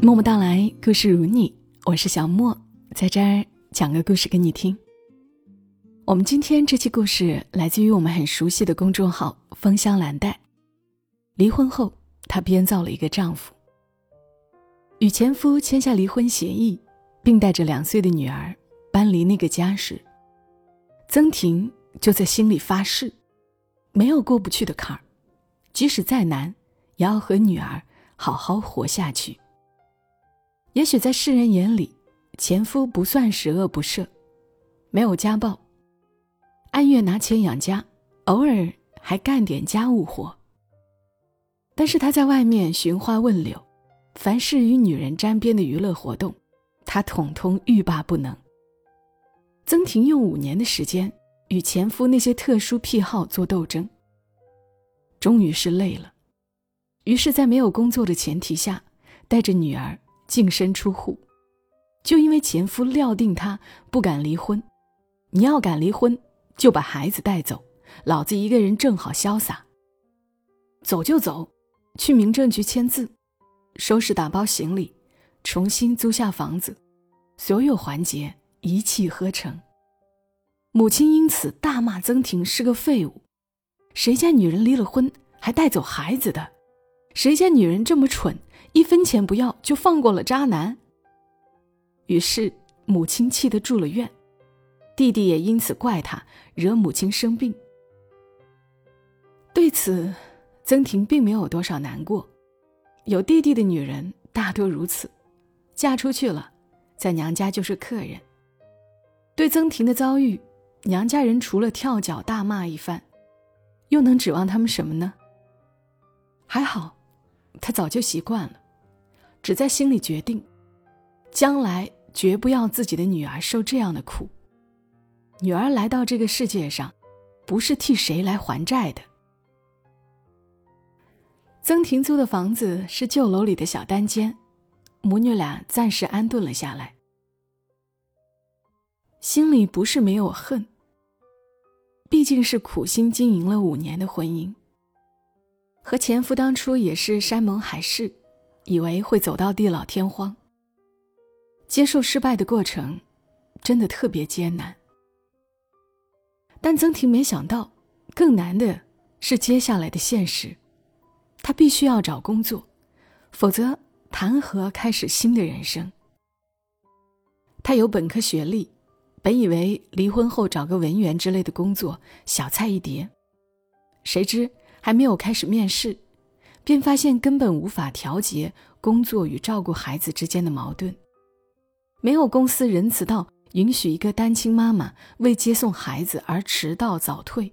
默默到来，故事如你，我是小莫，在这儿讲个故事给你听。我们今天这期故事来自于我们很熟悉的公众号“芳香蓝带”。离婚后，她编造了一个丈夫，与前夫签下离婚协议，并带着两岁的女儿搬离那个家时，曾婷就在心里发誓，没有过不去的坎儿，即使再难，也要和女儿好好活下去。也许在世人眼里，前夫不算十恶不赦，没有家暴，按月拿钱养家，偶尔还干点家务活。但是他在外面寻花问柳，凡是与女人沾边的娱乐活动，他统统欲罢不能。曾婷用五年的时间与前夫那些特殊癖好做斗争，终于是累了，于是，在没有工作的前提下，带着女儿。净身出户，就因为前夫料定她不敢离婚。你要敢离婚，就把孩子带走，老子一个人正好潇洒。走就走，去民政局签字，收拾打包行李，重新租下房子，所有环节一气呵成。母亲因此大骂曾婷是个废物。谁家女人离了婚还带走孩子的？谁家女人这么蠢？一分钱不要就放过了渣男。于是母亲气得住了院，弟弟也因此怪他惹母亲生病。对此，曾婷并没有多少难过。有弟弟的女人大多如此，嫁出去了，在娘家就是客人。对曾婷的遭遇，娘家人除了跳脚大骂一番，又能指望他们什么呢？还好。他早就习惯了，只在心里决定，将来绝不要自己的女儿受这样的苦。女儿来到这个世界上，不是替谁来还债的。曾婷租的房子是旧楼里的小单间，母女俩暂时安顿了下来，心里不是没有恨，毕竟是苦心经营了五年的婚姻。和前夫当初也是山盟海誓，以为会走到地老天荒。接受失败的过程，真的特别艰难。但曾婷没想到，更难的是接下来的现实。她必须要找工作，否则谈何开始新的人生？她有本科学历，本以为离婚后找个文员之类的工作小菜一碟，谁知。还没有开始面试，便发现根本无法调节工作与照顾孩子之间的矛盾。没有公司仁慈到允许一个单亲妈妈为接送孩子而迟到早退。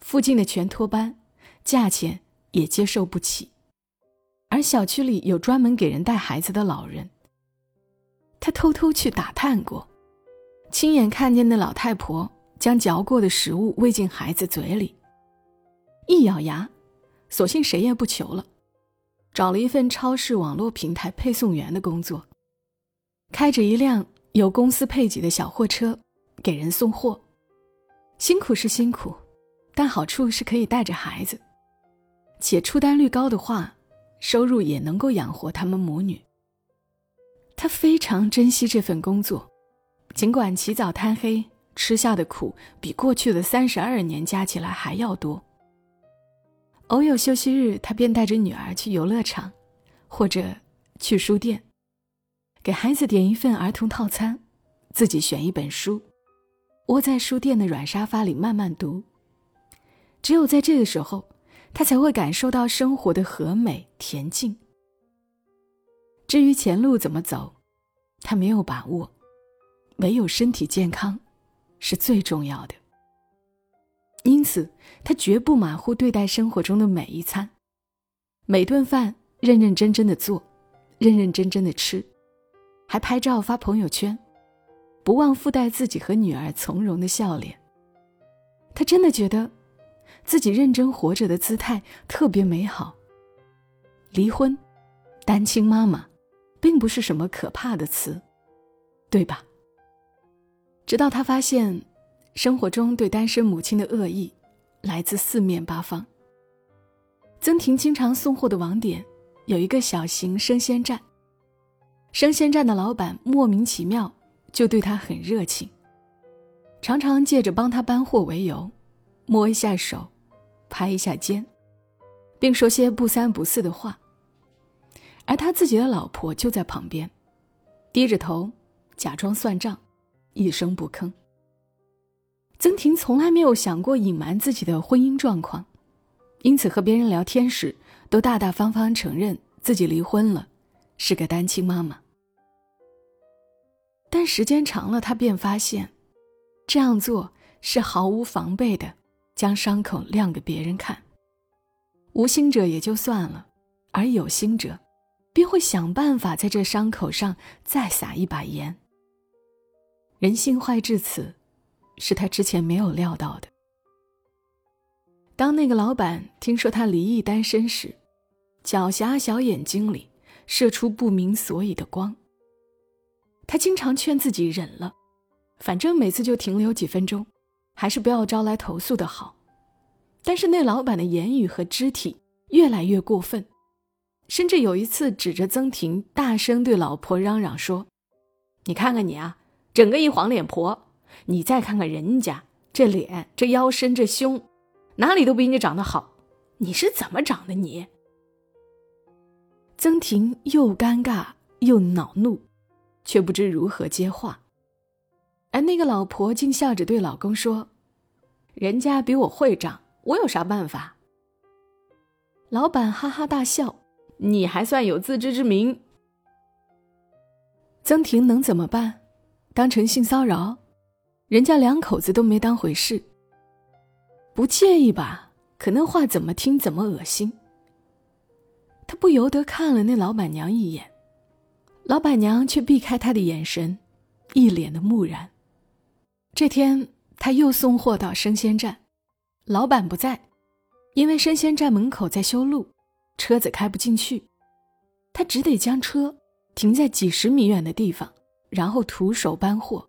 附近的全托班，价钱也接受不起。而小区里有专门给人带孩子的老人，他偷偷去打探过，亲眼看见那老太婆将嚼过的食物喂进孩子嘴里。一咬牙，索性谁也不求了，找了一份超市网络平台配送员的工作，开着一辆有公司配给的小货车，给人送货。辛苦是辛苦，但好处是可以带着孩子，且出单率高的话，收入也能够养活他们母女。他非常珍惜这份工作，尽管起早贪黑，吃下的苦比过去的三十二年加起来还要多。偶有休息日，他便带着女儿去游乐场，或者去书店，给孩子点一份儿童套餐，自己选一本书，窝在书店的软沙发里慢慢读。只有在这个时候，他才会感受到生活的和美恬静。至于前路怎么走，他没有把握，唯有身体健康，是最重要的。因此，他绝不马虎对待生活中的每一餐，每顿饭认认真真的做，认认真真的吃，还拍照发朋友圈，不忘附带自己和女儿从容的笑脸。他真的觉得，自己认真活着的姿态特别美好。离婚、单亲妈妈，并不是什么可怕的词，对吧？直到他发现。生活中对单身母亲的恶意，来自四面八方。曾婷经常送货的网点，有一个小型生鲜站。生鲜站的老板莫名其妙就对他很热情，常常借着帮他搬货为由，摸一下手，拍一下肩，并说些不三不四的话。而他自己的老婆就在旁边，低着头，假装算账，一声不吭。曾婷从来没有想过隐瞒自己的婚姻状况，因此和别人聊天时都大大方方承认自己离婚了，是个单亲妈妈。但时间长了，他便发现，这样做是毫无防备的，将伤口亮给别人看。无心者也就算了，而有心者，便会想办法在这伤口上再撒一把盐。人性坏至此，是他之前没有料到的。当那个老板听说他离异单身时，狡黠小眼睛里射出不明所以的光。他经常劝自己忍了，反正每次就停留几分钟，还是不要招来投诉的好。但是那老板的言语和肢体越来越过分，甚至有一次指着曾婷大声对老婆嚷嚷说：“你看看你啊，整个一黄脸婆！你再看看人家这脸、这腰身、这胸，哪里都比你长得好。你是怎么长的？你？”曾婷又尴尬又恼怒。却不知如何接话，而那个老婆竟笑着对老公说：“人家比我会长，我有啥办法？”老板哈哈大笑：“你还算有自知之明。”曾婷能怎么办？当成性骚扰？人家两口子都没当回事。不介意吧？可那话怎么听怎么恶心。他不由得看了那老板娘一眼。老板娘却避开他的眼神，一脸的木然。这天，他又送货到生鲜站，老板不在，因为生鲜站门口在修路，车子开不进去，他只得将车停在几十米远的地方，然后徒手搬货。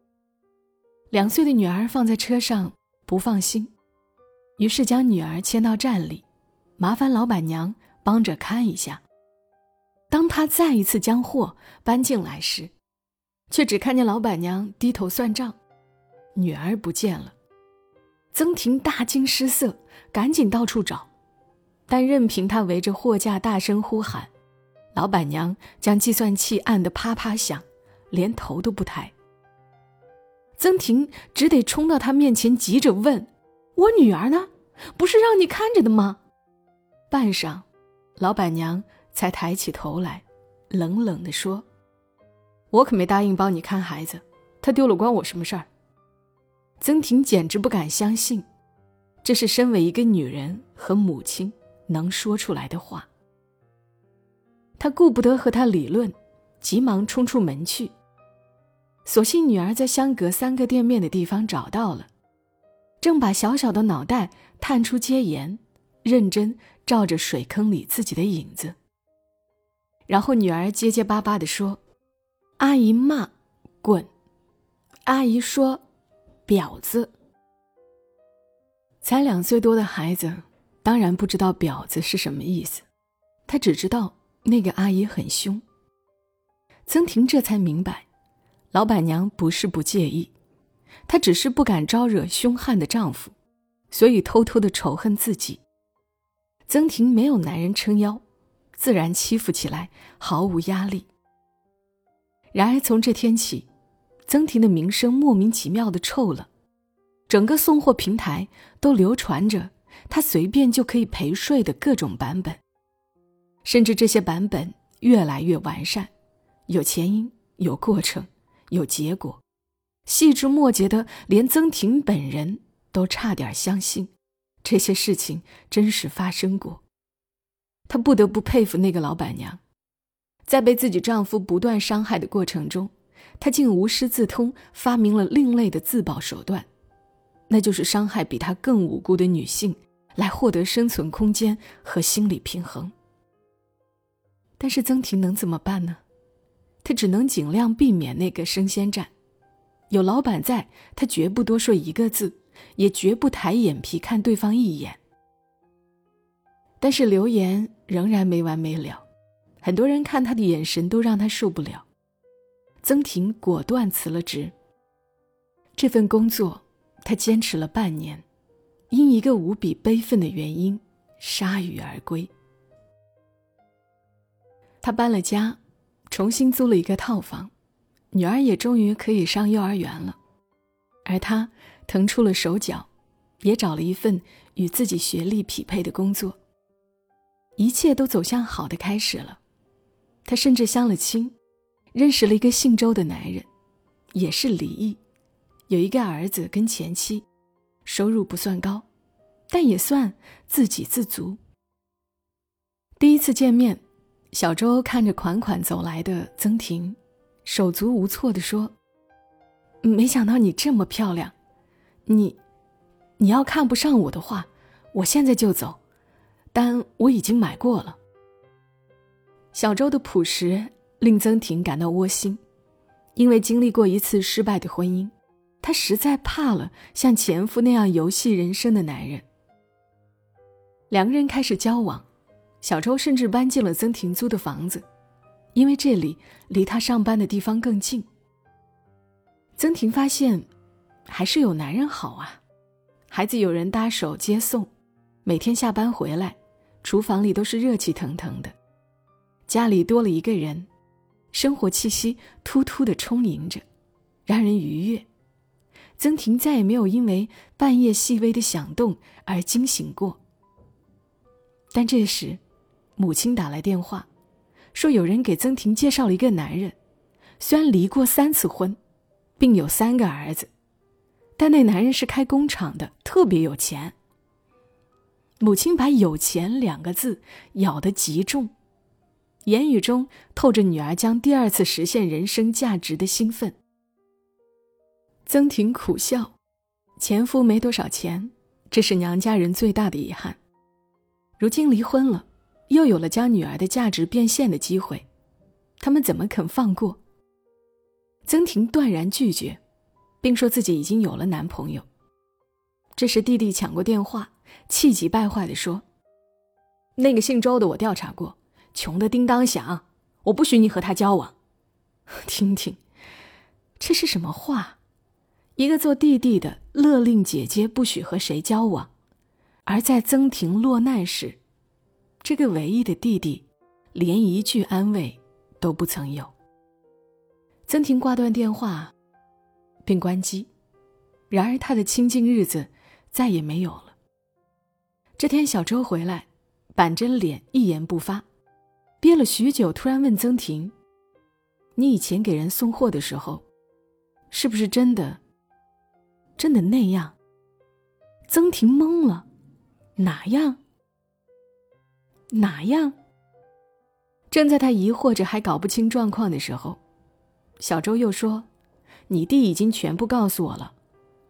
两岁的女儿放在车上不放心，于是将女儿牵到站里，麻烦老板娘帮着看一下。当他再一次将货搬进来时，却只看见老板娘低头算账，女儿不见了。曾婷大惊失色，赶紧到处找，但任凭他围着货架大声呼喊，老板娘将计算器按得啪啪响，连头都不抬。曾婷只得冲到他面前，急着问：“我女儿呢？不是让你看着的吗？”半晌，老板娘。才抬起头来，冷冷地说：“我可没答应帮你看孩子，他丢了关我什么事儿？”曾婷简直不敢相信，这是身为一个女人和母亲能说出来的话。她顾不得和他理论，急忙冲出门去。所幸女儿在相隔三个店面的地方找到了，正把小小的脑袋探出街沿，认真照着水坑里自己的影子。然后女儿结结巴巴地说：“阿姨骂，滚！阿姨说，婊子。”才两岁多的孩子，当然不知道“婊子”是什么意思，他只知道那个阿姨很凶。曾婷这才明白，老板娘不是不介意，她只是不敢招惹凶悍的丈夫，所以偷偷的仇恨自己。曾婷没有男人撑腰。自然欺负起来毫无压力。然而从这天起，曾婷的名声莫名其妙的臭了，整个送货平台都流传着她随便就可以陪睡的各种版本，甚至这些版本越来越完善，有前因、有过程、有结果，细枝末节的，连曾婷本人都差点相信这些事情真实发生过。她不得不佩服那个老板娘，在被自己丈夫不断伤害的过程中，她竟无师自通，发明了另类的自保手段，那就是伤害比她更无辜的女性，来获得生存空间和心理平衡。但是曾婷能怎么办呢？他只能尽量避免那个生鲜站，有老板在，他绝不多说一个字，也绝不抬眼皮看对方一眼。但是流言仍然没完没了，很多人看他的眼神都让他受不了。曾婷果断辞了职。这份工作，他坚持了半年，因一个无比悲愤的原因，铩羽而归。他搬了家，重新租了一个套房，女儿也终于可以上幼儿园了，而他腾出了手脚，也找了一份与自己学历匹配的工作。一切都走向好的开始了，他甚至相了亲，认识了一个姓周的男人，也是离异，有一个儿子跟前妻，收入不算高，但也算自给自足。第一次见面，小周看着款款走来的曾婷，手足无措地说：“没想到你这么漂亮，你，你要看不上我的话，我现在就走。”单我已经买过了。小周的朴实令曾婷感到窝心，因为经历过一次失败的婚姻，她实在怕了像前夫那样游戏人生的男人。两个人开始交往，小周甚至搬进了曾婷租的房子，因为这里离他上班的地方更近。曾婷发现，还是有男人好啊，孩子有人搭手接送，每天下班回来。厨房里都是热气腾腾的，家里多了一个人，生活气息突突的充盈着，让人愉悦。曾婷再也没有因为半夜细微的响动而惊醒过。但这时，母亲打来电话，说有人给曾婷介绍了一个男人，虽然离过三次婚，并有三个儿子，但那男人是开工厂的，特别有钱。母亲把“有钱”两个字咬得极重，言语中透着女儿将第二次实现人生价值的兴奋。曾婷苦笑，前夫没多少钱，这是娘家人最大的遗憾。如今离婚了，又有了将女儿的价值变现的机会，他们怎么肯放过？曾婷断然拒绝，并说自己已经有了男朋友。这时弟弟抢过电话。气急败坏地说：“那个姓周的，我调查过，穷的叮当响，我不许你和他交往。”听听，这是什么话？一个做弟弟的勒令姐姐不许和谁交往，而在曾婷落难时，这个唯一的弟弟连一句安慰都不曾有。曾婷挂断电话，并关机。然而，他的清静日子再也没有了。这天，小周回来，板着脸，一言不发，憋了许久，突然问曾婷：“你以前给人送货的时候，是不是真的，真的那样？”曾婷懵了：“哪样？哪样？”正在他疑惑着，还搞不清状况的时候，小周又说：“你弟已经全部告诉我了，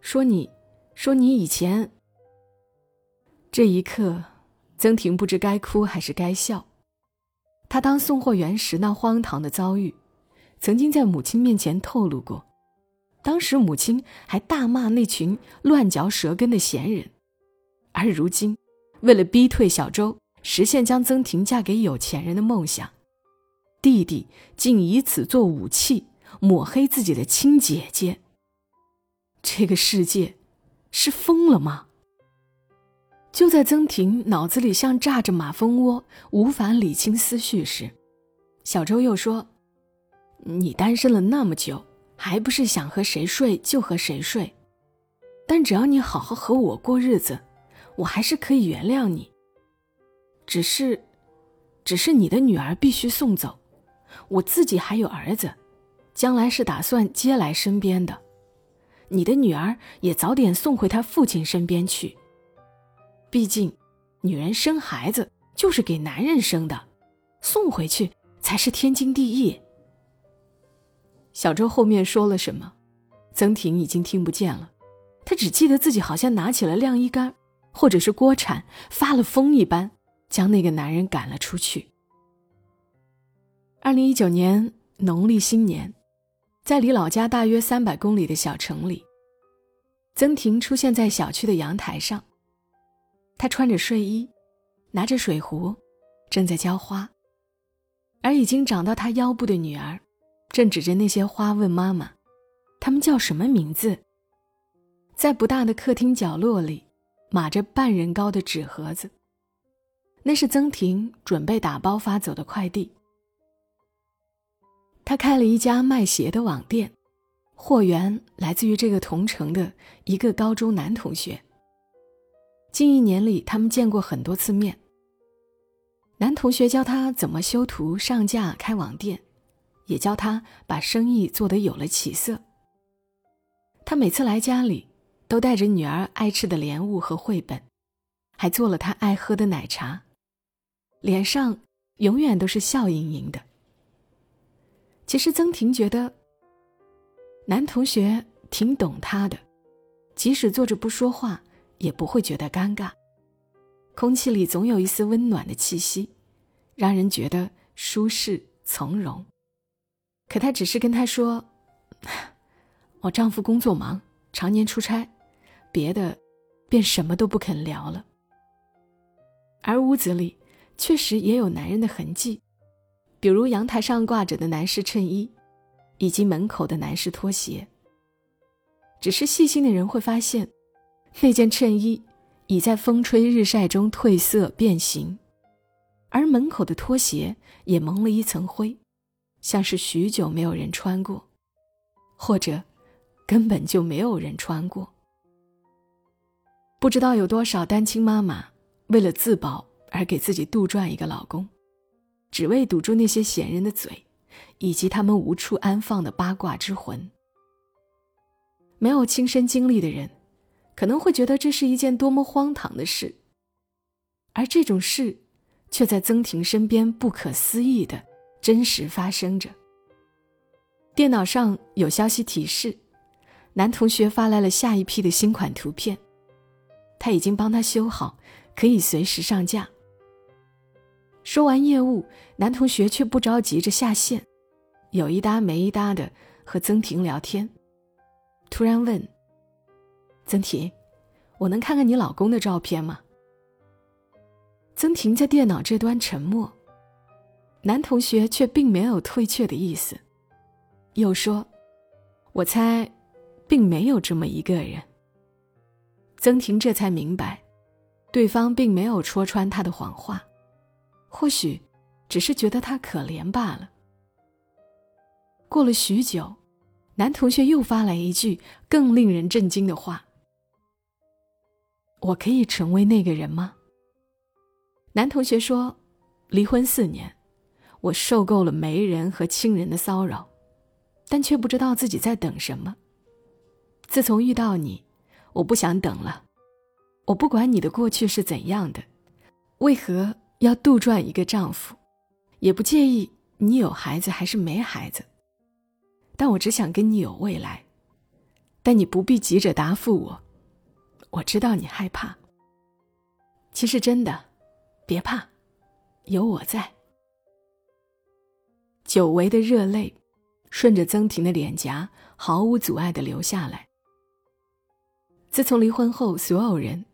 说你，说你以前。”这一刻，曾婷不知该哭还是该笑。她当送货员时那荒唐的遭遇，曾经在母亲面前透露过。当时母亲还大骂那群乱嚼舌根的闲人，而如今，为了逼退小周，实现将曾婷嫁给有钱人的梦想，弟弟竟以此做武器，抹黑自己的亲姐姐。这个世界，是疯了吗？就在曾婷脑子里像炸着马蜂窝，无法理清思绪时，小周又说：“你单身了那么久，还不是想和谁睡就和谁睡？但只要你好好和我过日子，我还是可以原谅你。只是，只是你的女儿必须送走，我自己还有儿子，将来是打算接来身边的。你的女儿也早点送回她父亲身边去。”毕竟，女人生孩子就是给男人生的，送回去才是天经地义。小周后面说了什么，曾婷已经听不见了，她只记得自己好像拿起了晾衣杆，或者是锅铲，发了疯一般，将那个男人赶了出去。二零一九年农历新年，在离老家大约三百公里的小城里，曾婷出现在小区的阳台上。她穿着睡衣，拿着水壶，正在浇花。而已经长到他腰部的女儿，正指着那些花问妈妈：“他们叫什么名字？”在不大的客厅角落里，码着半人高的纸盒子。那是曾婷准备打包发走的快递。他开了一家卖鞋的网店，货源来自于这个同城的一个高中男同学。近一年里，他们见过很多次面。男同学教他怎么修图、上架、开网店，也教他把生意做得有了起色。他每次来家里，都带着女儿爱吃的莲雾和绘本，还做了他爱喝的奶茶，脸上永远都是笑盈盈的。其实曾婷觉得，男同学挺懂她的，即使坐着不说话，也不会觉得尴尬。空气里总有一丝温暖的气息，让人觉得舒适从容。可他只是跟他说：“我丈夫工作忙，常年出差，别的便什么都不肯聊了。”而屋子里确实也有男人的痕迹。比如阳台上挂着的男士衬衣，以及门口的男士拖鞋。只是细心的人会发现，那件衬衣已在风吹日晒中褪色变形，而门口的拖鞋也蒙了一层灰，像是许久没有人穿过，或者根本就没有人穿过。不知道有多少单亲妈妈为了自保而给自己杜撰一个老公。只为堵住那些闲人的嘴，以及他们无处安放的八卦之魂。没有亲身经历的人，可能会觉得这是一件多么荒唐的事，而这种事，却在曾婷身边不可思议的真实发生着。电脑上有消息提示，男同学发来了下一批的新款图片，他已经帮他修好，可以随时上架。说完业务，男同学却不着急着下线，有一搭没一搭的和曾婷聊天。突然问：“曾婷，我能看看你老公的照片吗？”曾婷在电脑这端沉默，男同学却并没有退却的意思，又说：“我猜，并没有这么一个人。”曾婷这才明白，对方并没有戳穿他的谎话。或许，只是觉得他可怜罢了。过了许久，男同学又发来一句更令人震惊的话：“我可以成为那个人吗？”男同学说：“离婚四年，我受够了媒人和亲人的骚扰，但却不知道自己在等什么。自从遇到你，我不想等了。我不管你的过去是怎样的，为何？”要杜撰一个丈夫，也不介意你有孩子还是没孩子，但我只想跟你有未来。但你不必急着答复我，我知道你害怕。其实真的，别怕，有我在。久违的热泪，顺着曾婷的脸颊毫无阻碍的流下来。自从离婚后，所有人，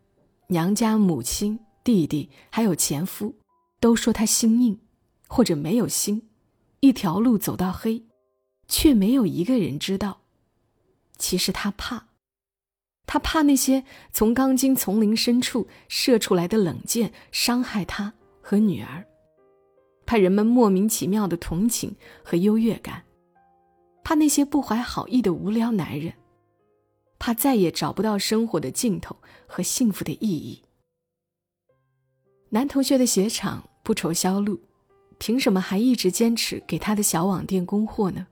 娘家母亲。弟弟还有前夫，都说他心硬，或者没有心，一条路走到黑，却没有一个人知道，其实他怕，他怕那些从钢筋丛林深处射出来的冷箭伤害他和女儿，怕人们莫名其妙的同情和优越感，怕那些不怀好意的无聊男人，怕再也找不到生活的尽头和幸福的意义。男同学的鞋厂不愁销路，凭什么还一直坚持给他的小网店供货呢？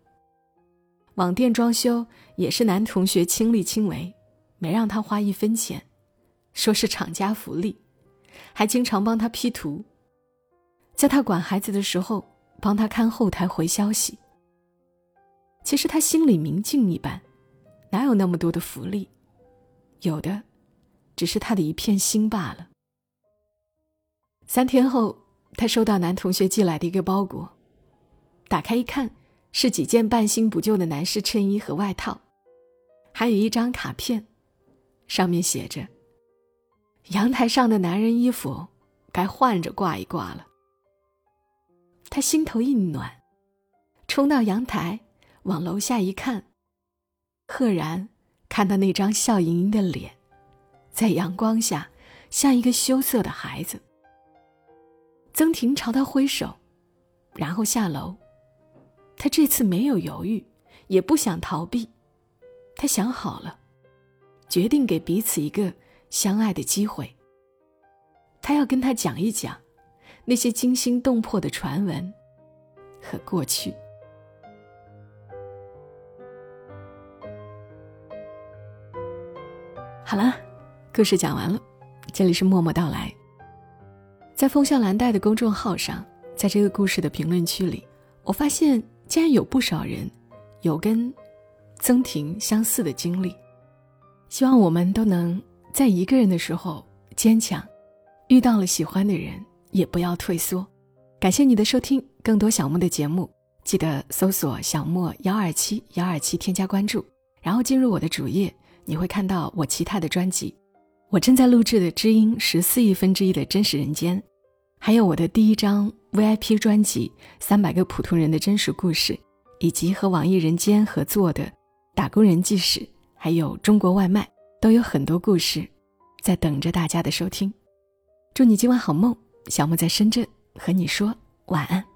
网店装修也是男同学亲力亲为，没让他花一分钱，说是厂家福利，还经常帮他 P 图，在他管孩子的时候帮他看后台回消息。其实他心里明镜一般，哪有那么多的福利？有的，只是他的一片心罢了。三天后，他收到男同学寄来的一个包裹，打开一看，是几件半新不旧的男士衬衣和外套，还有一张卡片，上面写着：“阳台上的男人衣服该换着挂一挂了。”他心头一暖，冲到阳台，往楼下一看，赫然看到那张笑盈盈的脸，在阳光下像一个羞涩的孩子。曾婷朝他挥手，然后下楼。他这次没有犹豫，也不想逃避，他想好了，决定给彼此一个相爱的机会。他要跟他讲一讲那些惊心动魄的传闻和过去。好了，故事讲完了，这里是默默到来。在风向蓝带的公众号上，在这个故事的评论区里，我发现竟然有不少人有跟曾婷相似的经历。希望我们都能在一个人的时候坚强。遇到了喜欢的人，也不要退缩。感谢你的收听，更多小莫的节目，记得搜索“小莫幺二七幺二七”添加关注，然后进入我的主页，你会看到我其他的专辑。我正在录制的《知音十四亿分之一的真实人间》，还有我的第一张 VIP 专辑《三百个普通人的真实故事》，以及和网易人间合作的《打工人纪实》，还有中国外卖，都有很多故事在等着大家的收听。祝你今晚好梦，小莫在深圳和你说晚安。